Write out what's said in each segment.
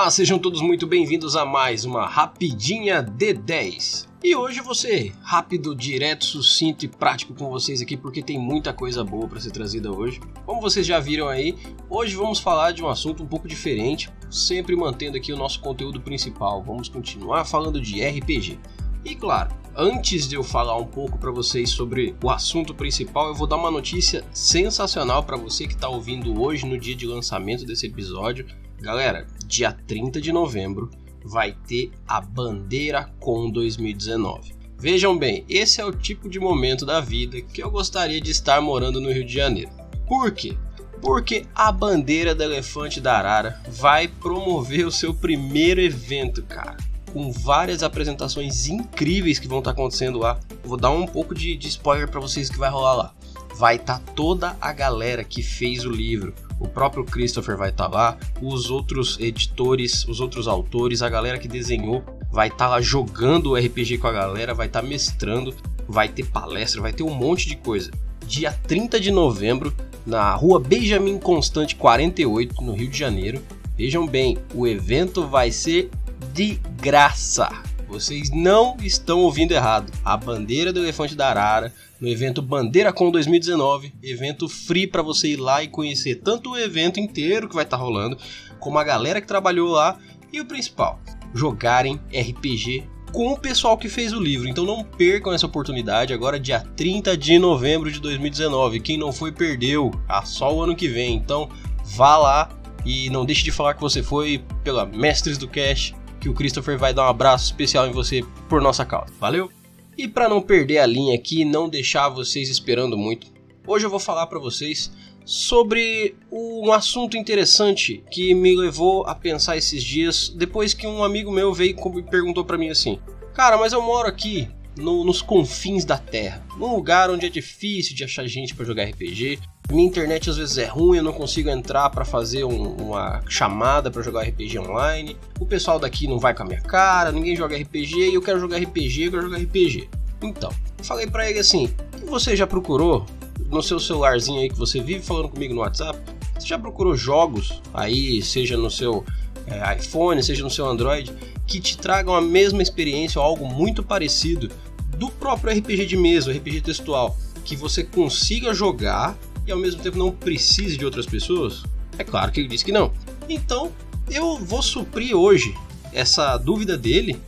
Olá, sejam todos muito bem-vindos a mais uma Rapidinha D10. E hoje ser rápido, direto, sucinto e prático com vocês aqui porque tem muita coisa boa para ser trazida hoje. Como vocês já viram aí, hoje vamos falar de um assunto um pouco diferente, sempre mantendo aqui o nosso conteúdo principal. Vamos continuar falando de RPG. E claro, antes de eu falar um pouco para vocês sobre o assunto principal, eu vou dar uma notícia sensacional para você que está ouvindo hoje no dia de lançamento desse episódio. Galera, dia 30 de novembro vai ter a Bandeira Com 2019. Vejam bem, esse é o tipo de momento da vida que eu gostaria de estar morando no Rio de Janeiro. Por quê? Porque a bandeira do Elefante da Arara vai promover o seu primeiro evento, cara com várias apresentações incríveis que vão estar tá acontecendo lá. Vou dar um pouco de, de spoiler para vocês que vai rolar lá. Vai estar tá toda a galera que fez o livro. O próprio Christopher vai estar tá lá, os outros editores, os outros autores, a galera que desenhou vai estar tá lá jogando o RPG com a galera, vai estar tá mestrando, vai ter palestra, vai ter um monte de coisa. Dia 30 de novembro, na rua Benjamin Constante 48, no Rio de Janeiro. Vejam bem, o evento vai ser de graça. Vocês não estão ouvindo errado. A bandeira do Elefante da Arara no evento Bandeira Com 2019, evento free para você ir lá e conhecer tanto o evento inteiro que vai estar tá rolando, como a galera que trabalhou lá e o principal, jogarem RPG com o pessoal que fez o livro. Então não percam essa oportunidade agora dia 30 de novembro de 2019. Quem não foi perdeu. Ah, só o ano que vem. Então vá lá e não deixe de falar que você foi pela Mestres do Cash que o Christopher vai dar um abraço especial em você por nossa causa. Valeu? E para não perder a linha aqui e não deixar vocês esperando muito, hoje eu vou falar para vocês sobre um assunto interessante que me levou a pensar esses dias depois que um amigo meu veio e perguntou para mim assim: "Cara, mas eu moro aqui no, nos confins da Terra, num lugar onde é difícil de achar gente para jogar RPG. Minha internet às vezes é ruim, eu não consigo entrar para fazer um, uma chamada para jogar RPG online. O pessoal daqui não vai com a minha cara, ninguém joga RPG e eu quero jogar RPG, eu quero jogar RPG. Então, falei para ele assim: você já procurou no seu celularzinho aí que você vive falando comigo no WhatsApp? Você já procurou jogos aí, seja no seu é, iPhone, seja no seu Android, que te tragam a mesma experiência ou algo muito parecido do próprio RPG de mesa, RPG textual, que você consiga jogar e ao mesmo tempo não precise de outras pessoas? É claro que ele disse que não. Então, eu vou suprir hoje essa dúvida dele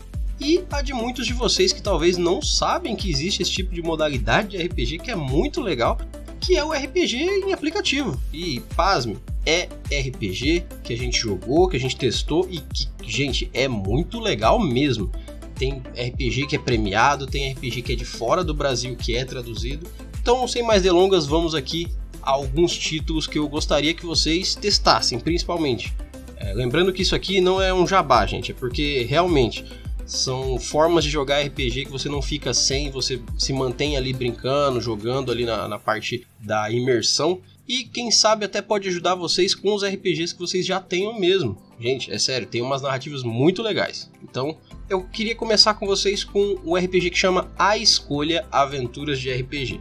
e a de muitos de vocês que talvez não sabem que existe esse tipo de modalidade de RPG que é muito legal, que é o RPG em aplicativo. E pasme, é RPG que a gente jogou, que a gente testou e que, gente, é muito legal mesmo. Tem RPG que é premiado, tem RPG que é de fora do Brasil que é traduzido. Então, sem mais delongas, vamos aqui alguns títulos que eu gostaria que vocês testassem, principalmente. É, lembrando que isso aqui não é um jabá, gente, é porque realmente são formas de jogar RPG que você não fica sem, você se mantém ali brincando, jogando ali na, na parte da imersão e quem sabe até pode ajudar vocês com os RPGs que vocês já tenham mesmo. Gente, é sério, tem umas narrativas muito legais. Então, eu queria começar com vocês com um RPG que chama A Escolha Aventuras de RPG.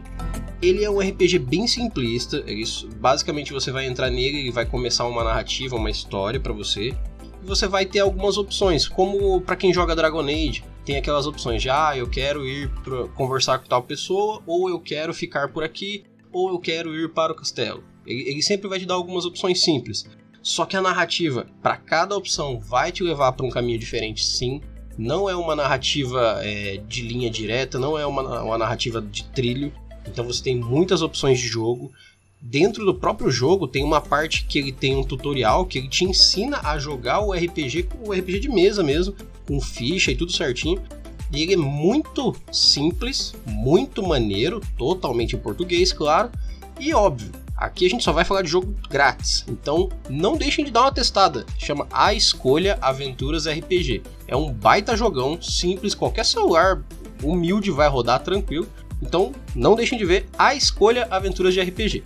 Ele é um RPG bem simplista, ele, basicamente você vai entrar nele e vai começar uma narrativa, uma história para você. E você vai ter algumas opções, como para quem joga Dragon Age, tem aquelas opções de ah, eu quero ir conversar com tal pessoa, ou eu quero ficar por aqui, ou eu quero ir para o castelo. Ele, ele sempre vai te dar algumas opções simples. Só que a narrativa, para cada opção, vai te levar para um caminho diferente, sim. Não é uma narrativa é, de linha direta, não é uma, uma narrativa de trilho. Então você tem muitas opções de jogo. Dentro do próprio jogo tem uma parte que ele tem um tutorial que ele te ensina a jogar o RPG o RPG de mesa mesmo, com ficha e tudo certinho. E ele é muito simples, muito maneiro, totalmente em português, claro. E óbvio, aqui a gente só vai falar de jogo grátis. Então não deixem de dar uma testada. Chama A Escolha Aventuras RPG. É um baita jogão, simples, qualquer celular humilde vai rodar tranquilo. Então não deixem de ver A Escolha Aventuras de RPG.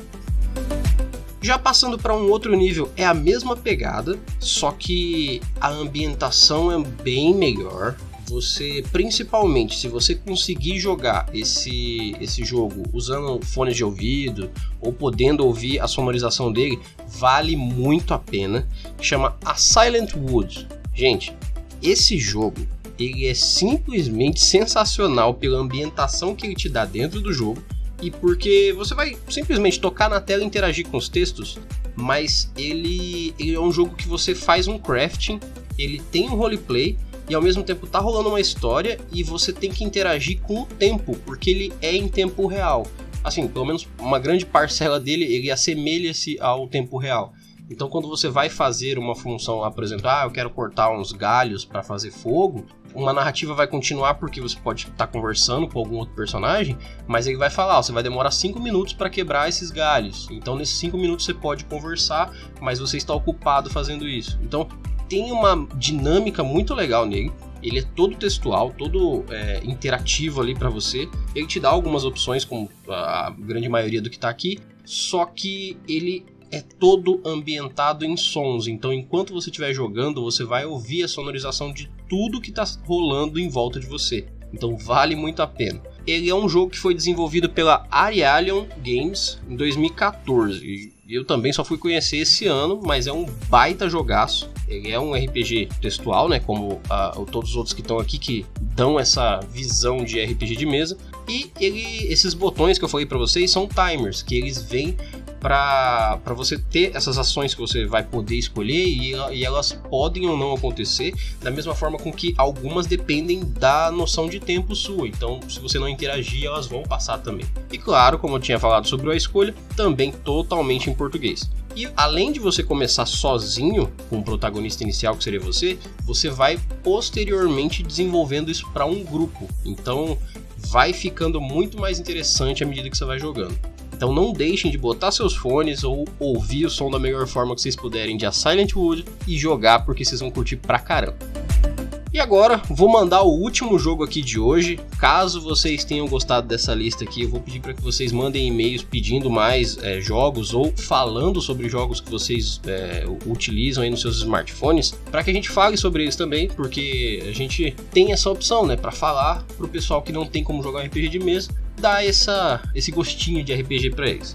Já passando para um outro nível, é a mesma pegada, só que a ambientação é bem melhor, você principalmente se você conseguir jogar esse, esse jogo usando fones de ouvido ou podendo ouvir a sonorização dele, vale muito a pena. Chama A Silent Wood. Gente, esse jogo ele é simplesmente sensacional pela ambientação que ele te dá dentro do jogo e porque você vai simplesmente tocar na tela e interagir com os textos, mas ele, ele é um jogo que você faz um crafting, ele tem um roleplay e ao mesmo tempo tá rolando uma história e você tem que interagir com o tempo, porque ele é em tempo real. Assim, pelo menos uma grande parcela dele, ele assemelha-se ao tempo real. Então, quando você vai fazer uma função, por exemplo, ah, eu quero cortar uns galhos para fazer fogo, uma narrativa vai continuar porque você pode estar tá conversando com algum outro personagem, mas ele vai falar, ó, você vai demorar 5 minutos para quebrar esses galhos. Então, nesses 5 minutos você pode conversar, mas você está ocupado fazendo isso. Então, tem uma dinâmica muito legal nele. Ele é todo textual, todo é, interativo ali para você. Ele te dá algumas opções, como a grande maioria do que tá aqui, só que ele é todo ambientado em sons. Então, enquanto você estiver jogando, você vai ouvir a sonorização de tudo que está rolando em volta de você. Então, vale muito a pena. Ele é um jogo que foi desenvolvido pela Arialion Games em 2014 eu também só fui conhecer esse ano, mas é um baita jogaço. Ele é um RPG textual, né? Como uh, todos os outros que estão aqui que dão essa visão de RPG de mesa. E ele, esses botões que eu falei para vocês são timers, que eles vêm para você ter essas ações que você vai poder escolher e, e, elas podem ou não acontecer, da mesma forma com que algumas dependem da noção de tempo sua. Então, se você não interagir, elas vão passar também. E claro, como eu tinha falado sobre a escolha, também totalmente em português. E além de você começar sozinho com o protagonista inicial que seria você, você vai posteriormente desenvolvendo isso para um grupo. Então, vai ficando muito mais interessante à medida que você vai jogando. Então não deixem de botar seus fones ou ouvir o som da melhor forma que vocês puderem de A Silent Wood e jogar porque vocês vão curtir pra caramba. E agora, vou mandar o último jogo aqui de hoje. Caso vocês tenham gostado dessa lista aqui, eu vou pedir para que vocês mandem e-mails pedindo mais é, jogos ou falando sobre jogos que vocês é, utilizam aí nos seus smartphones, para que a gente fale sobre eles também, porque a gente tem essa opção, né, para falar pro pessoal que não tem como jogar RPG de mesa, dar essa, esse gostinho de RPG para eles.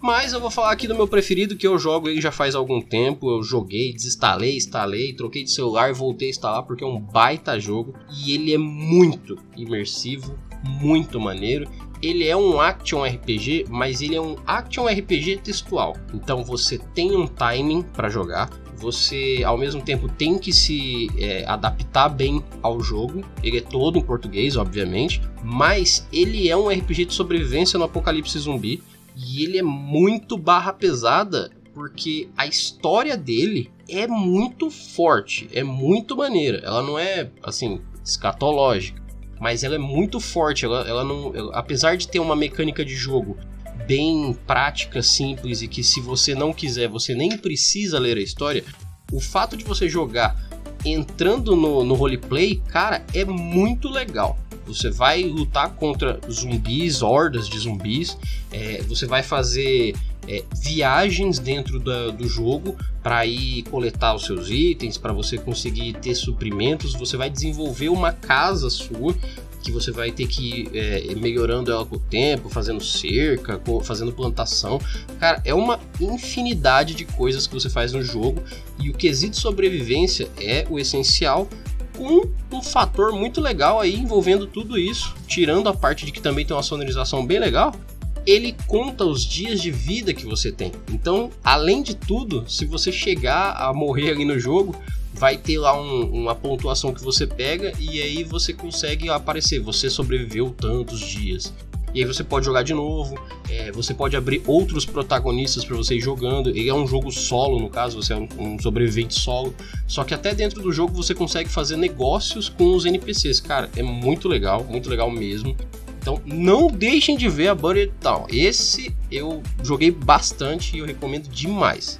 Mas eu vou falar aqui do meu preferido que eu jogo ele já faz algum tempo. Eu joguei, desinstalei, instalei, troquei de celular, voltei a instalar porque é um baita jogo e ele é muito imersivo, muito maneiro. Ele é um action RPG, mas ele é um action RPG textual. Então você tem um timing para jogar, você ao mesmo tempo tem que se é, adaptar bem ao jogo. Ele é todo em português, obviamente, mas ele é um RPG de sobrevivência no apocalipse zumbi. E ele é muito barra pesada porque a história dele é muito forte, é muito maneira. Ela não é, assim, escatológica, mas ela é muito forte. Ela, ela não, ela, apesar de ter uma mecânica de jogo bem prática, simples e que se você não quiser, você nem precisa ler a história, o fato de você jogar entrando no, no roleplay, cara, é muito legal. Você vai lutar contra zumbis, hordas de zumbis. É, você vai fazer é, viagens dentro da, do jogo para ir coletar os seus itens, para você conseguir ter suprimentos. Você vai desenvolver uma casa sua que você vai ter que ir é, melhorando ela com o tempo, fazendo cerca, fazendo plantação. Cara, é uma infinidade de coisas que você faz no jogo e o quesito sobrevivência é o essencial com um fator muito legal aí envolvendo tudo isso, tirando a parte de que também tem uma sonorização bem legal. Ele conta os dias de vida que você tem. Então, além de tudo, se você chegar a morrer ali no jogo, vai ter lá um, uma pontuação que você pega e aí você consegue aparecer. Você sobreviveu tantos dias. E aí você pode jogar de novo, é, você pode abrir outros protagonistas para você ir jogando. Ele é um jogo solo, no caso, você é um, um, sobrevivente solo. Só que até dentro do jogo você consegue fazer negócios com os NPCs. Cara, é muito legal, muito legal mesmo. Então não deixem de ver a Buried Town. Esse eu joguei bastante e eu recomendo demais.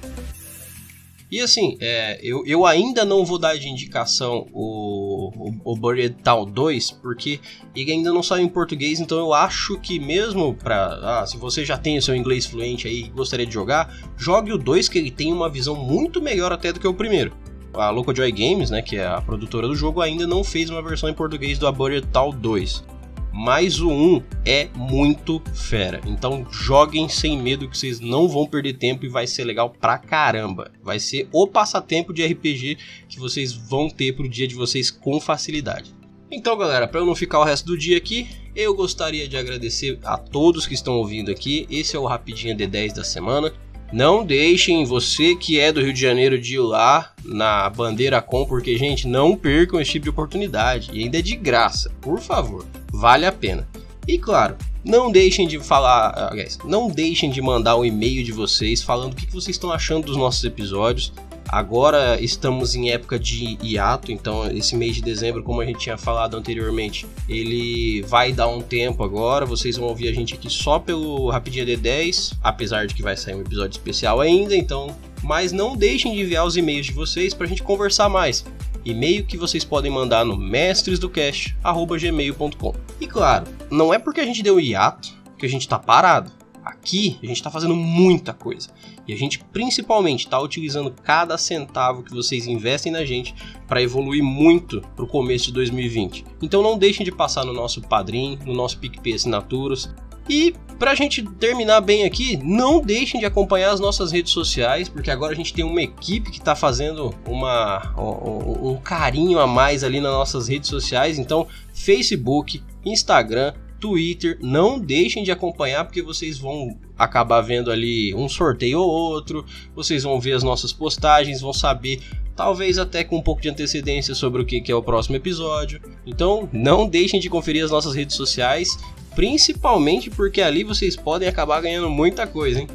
E assim, é, eu, eu ainda não vou dar de indicação o, o, o Buried Town 2, porque ele ainda não saiu em português, então eu acho que mesmo para ah, se você já tem o seu inglês fluente aí e gostaria de jogar, jogue o 2 que ele tem uma visão muito melhor até do que o primeiro. a Locojoy Games, né, que é a produtora do jogo, ainda não fez uma versão em português do Abutter Tal 2. Mas o 1 é muito fera. Então joguem sem medo que vocês não vão perder tempo e vai ser legal pra caramba. Vai ser o passatempo de RPG que vocês vão ter pro dia de vocês com facilidade. Então, galera, para eu não ficar o resto do dia aqui, eu gostaria de agradecer a todos que estão ouvindo aqui. Esse é o Rapidinha D10 da semana. Não deixem você que é do Rio de Janeiro de ir lá na Bandeira Com, porque, gente, não percam esse tipo de oportunidade. E ainda é de graça, por favor, vale a pena. E claro, não deixem de falar, não deixem de mandar o um e-mail de vocês falando o que vocês estão achando dos nossos episódios. Agora estamos em época de hiato, então esse mês de dezembro, como a gente tinha falado anteriormente, ele vai dar um tempo agora. Vocês vão ouvir a gente aqui só pelo Rapidinha D10, apesar de que vai sair um episódio especial ainda, então. Mas não deixem de enviar os e-mails de vocês para a gente conversar mais. E-mail que vocês podem mandar no mestresdocast@gmail.com. E claro, não é porque a gente deu hiato que a gente está parado. Aqui a gente está fazendo muita coisa. E a gente principalmente está utilizando cada centavo que vocês investem na gente para evoluir muito para o começo de 2020. Então não deixem de passar no nosso Padrim, no nosso PicPay Assinaturas. E para a gente terminar bem aqui, não deixem de acompanhar as nossas redes sociais, porque agora a gente tem uma equipe que está fazendo uma, um, um carinho a mais ali nas nossas redes sociais. Então, Facebook, Instagram, Twitter. Não deixem de acompanhar porque vocês vão acabar vendo ali um sorteio ou outro. Vocês vão ver as nossas postagens, vão saber, talvez até com um pouco de antecedência sobre o que é o próximo episódio. Então, não deixem de conferir as nossas redes sociais, principalmente porque ali vocês podem acabar ganhando muita coisa, hein?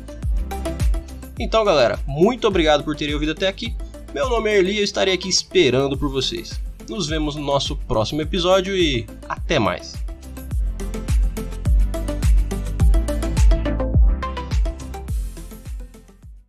Então, galera, muito obrigado por terem ouvido até aqui. Meu nome é Erli e eu estarei aqui esperando por vocês. Nos vemos no nosso próximo episódio e até mais.